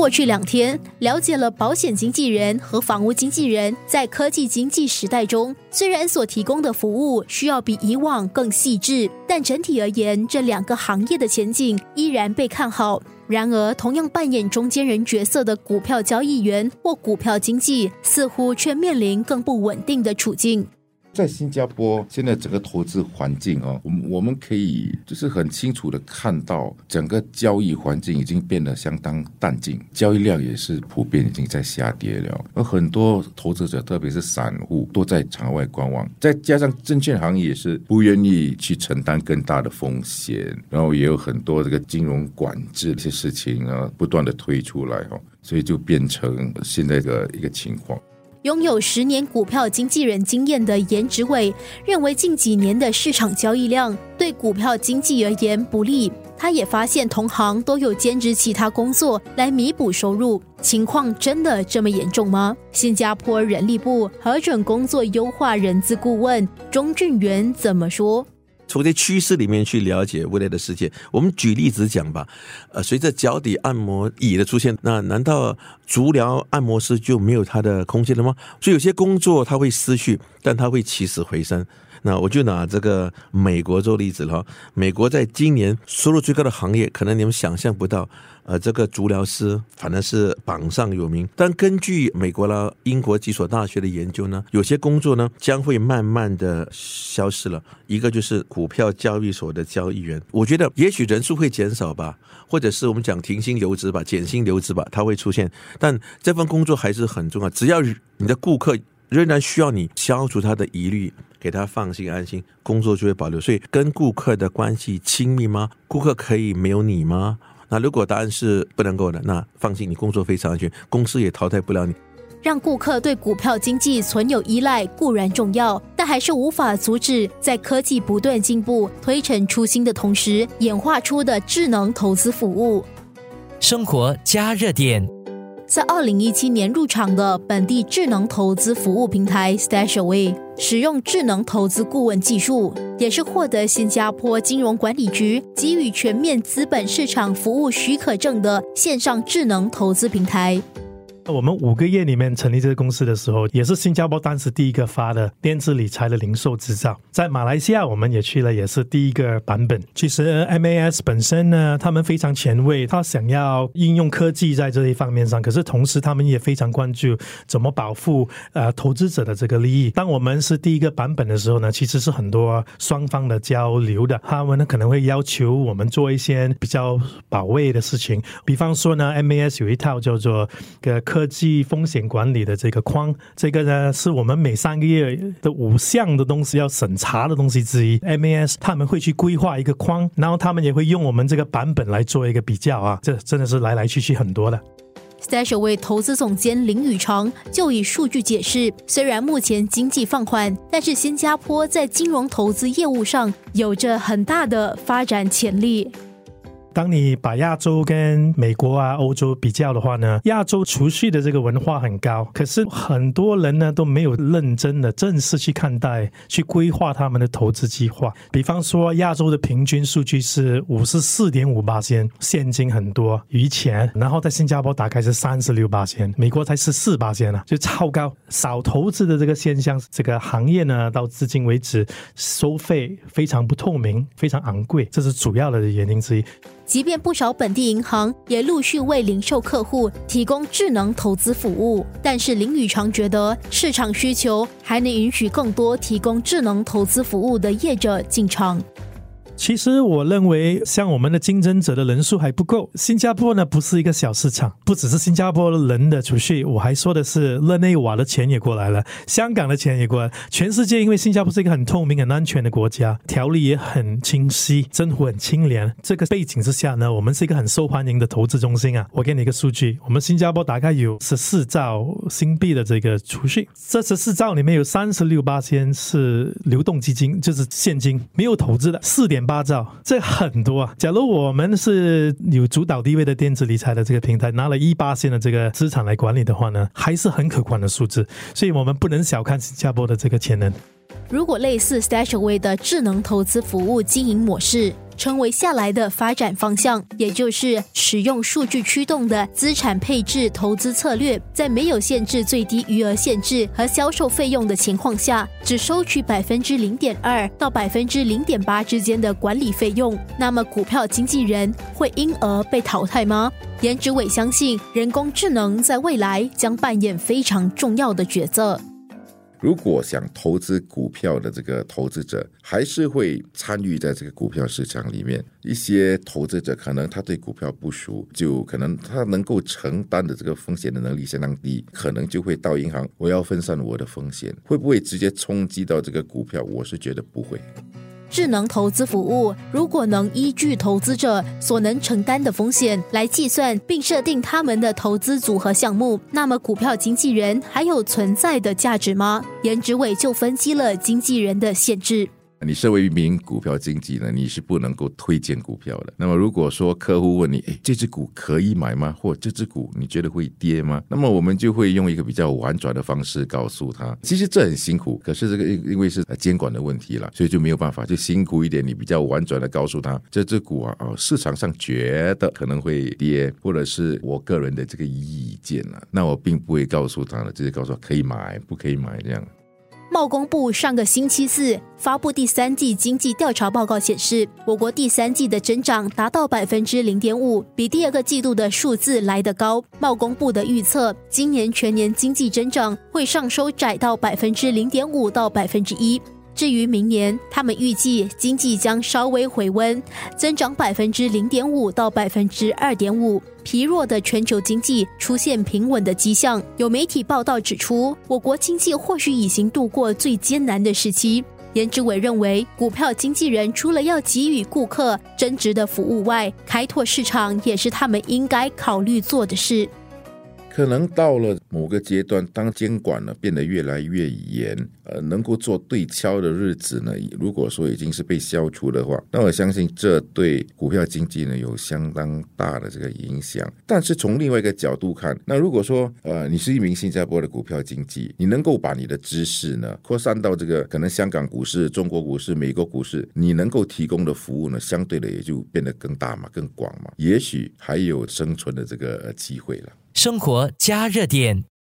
过去两天，了解了保险经纪人和房屋经纪人在科技经济时代中，虽然所提供的服务需要比以往更细致，但整体而言，这两个行业的前景依然被看好。然而，同样扮演中间人角色的股票交易员或股票经纪，似乎却面临更不稳定的处境。在新加坡，现在整个投资环境哦，我们我们可以就是很清楚的看到，整个交易环境已经变得相当淡静，交易量也是普遍已经在下跌了。而很多投资者，特别是散户，都在场外观望。再加上证券行业也是不愿意去承担更大的风险，然后也有很多这个金融管制这些事情啊，不断的推出来哈，所以就变成现在的一个情况。拥有十年股票经纪人经验的颜植伟认为，近几年的市场交易量对股票经纪而言不利。他也发现同行都有兼职其他工作来弥补收入，情况真的这么严重吗？新加坡人力部核准工作优化人资顾问钟俊元怎么说？从这趋势里面去了解未来的世界。我们举例子讲吧，呃，随着脚底按摩椅的出现，那难道足疗按摩师就没有他的空间了吗？所以有些工作他会失去，但他会起死回生。那我就拿这个美国做例子了。美国在今年收入最高的行业，可能你们想象不到。呃，这个足疗师反正是榜上有名。但根据美国啦、英国几所大学的研究呢，有些工作呢将会慢慢的消失了。一个就是股票交易所的交易员，我觉得也许人数会减少吧，或者是我们讲停薪留职吧、减薪留职吧，它会出现。但这份工作还是很重要，只要你的顾客仍然需要你消除他的疑虑，给他放心安心，工作就会保留。所以跟顾客的关系亲密吗？顾客可以没有你吗？那如果答案是不能够的，那放心，你工作非常安全，公司也淘汰不了你。让顾客对股票经济存有依赖固然重要，但还是无法阻止在科技不断进步、推陈出新的同时，演化出的智能投资服务。生活加热点。在二零一七年入场的本地智能投资服务平台 Stashaway，使用智能投资顾问技术，也是获得新加坡金融管理局给予全面资本市场服务许可证的线上智能投资平台。我们五个月里面成立这个公司的时候，也是新加坡当时第一个发的电子理财的零售执照。在马来西亚，我们也去了，也是第一个版本。其实 MAS 本身呢，他们非常前卫，他想要应用科技在这一方面上，可是同时他们也非常关注怎么保护呃投资者的这个利益。当我们是第一个版本的时候呢，其实是很多双方的交流的，他们呢可能会要求我们做一些比较保卫的事情，比方说呢，MAS 有一套叫做个科。科技风险管理的这个框，这个呢是我们每三个月的五项的东西要审查的东西之一。MAS 他们会去规划一个框，然后他们也会用我们这个版本来做一个比较啊，这真的是来来去去很多的。Stash 为投资总监林宇长就以数据解释，虽然目前经济放缓，但是新加坡在金融投资业务上有着很大的发展潜力。当你把亚洲跟美国啊、欧洲比较的话呢，亚洲储蓄的这个文化很高，可是很多人呢都没有认真的正式去看待、去规划他们的投资计划。比方说，亚洲的平均数据是五十四点五八千现金很多余钱，然后在新加坡大概是三十六八千，美国才十四八千啊，就超高。少投资的这个现象，这个行业呢到至今为止收费非常不透明、非常昂贵，这是主要的原因之一。即便不少本地银行也陆续为零售客户提供智能投资服务，但是林宇常觉得市场需求还能允许更多提供智能投资服务的业者进场。其实我认为，像我们的竞争者的人数还不够。新加坡呢，不是一个小市场，不只是新加坡人的储蓄，我还说的是日内瓦的钱也过来了，香港的钱也过来。全世界，因为新加坡是一个很透明、很安全的国家，条例也很清晰，政府很清廉。这个背景之下呢，我们是一个很受欢迎的投资中心啊。我给你一个数据，我们新加坡大概有十四兆新币的这个储蓄，这十四兆里面有三十六八千是流动基金，就是现金，没有投资的四点。八兆，这很多啊！假如我们是有主导地位的电子理财的这个平台，拿了一八线的这个资产来管理的话呢，还是很可观的数字。所以我们不能小看新加坡的这个潜能。如果类似 Stashaway 的智能投资服务经营模式，成为下来的发展方向，也就是使用数据驱动的资产配置投资策略，在没有限制最低余额限制和销售费用的情况下，只收取百分之零点二到百分之零点八之间的管理费用。那么，股票经纪人会因而被淘汰吗？颜志伟相信，人工智能在未来将扮演非常重要的角色。如果想投资股票的这个投资者，还是会参与在这个股票市场里面。一些投资者可能他对股票不熟，就可能他能够承担的这个风险的能力相当低，可能就会到银行，我要分散我的风险，会不会直接冲击到这个股票？我是觉得不会。智能投资服务如果能依据投资者所能承担的风险来计算并设定他们的投资组合项目，那么股票经纪人还有存在的价值吗？颜值伟就分析了经纪人的限制。你身为一名股票经纪呢，你是不能够推荐股票的。那么如果说客户问你，哎，这只股可以买吗？或这只股你觉得会跌吗？那么我们就会用一个比较婉转的方式告诉他，其实这很辛苦，可是这个因因为是监管的问题了，所以就没有办法，就辛苦一点。你比较婉转的告诉他，这只股啊，哦，市场上觉得可能会跌，或者是我个人的这个意见啊，那我并不会告诉他了，直接告诉他可以买，不可以买这样。贸工部上个星期四发布第三季经济调查报告显示，我国第三季的增长达到百分之零点五，比第二个季度的数字来得高。贸工部的预测，今年全年经济增长会上收窄到百分之零点五到百分之一。至于明年，他们预计经济将稍微回温，增长百分之零点五到百分之二点五。疲弱的全球经济出现平稳的迹象。有媒体报道指出，我国经济或许已经度过最艰难的时期。颜志伟认为，股票经纪人除了要给予顾客增值的服务外，开拓市场也是他们应该考虑做的事。可能到了某个阶段，当监管呢变得越来越严，呃，能够做对敲的日子呢，如果说已经是被消除的话，那我相信这对股票经济呢有相当大的这个影响。但是从另外一个角度看，那如果说呃你是一名新加坡的股票经济，你能够把你的知识呢扩散到这个可能香港股市、中国股市、美国股市，你能够提供的服务呢，相对的也就变得更大嘛、更广嘛，也许还有生存的这个机会了。生活加热点。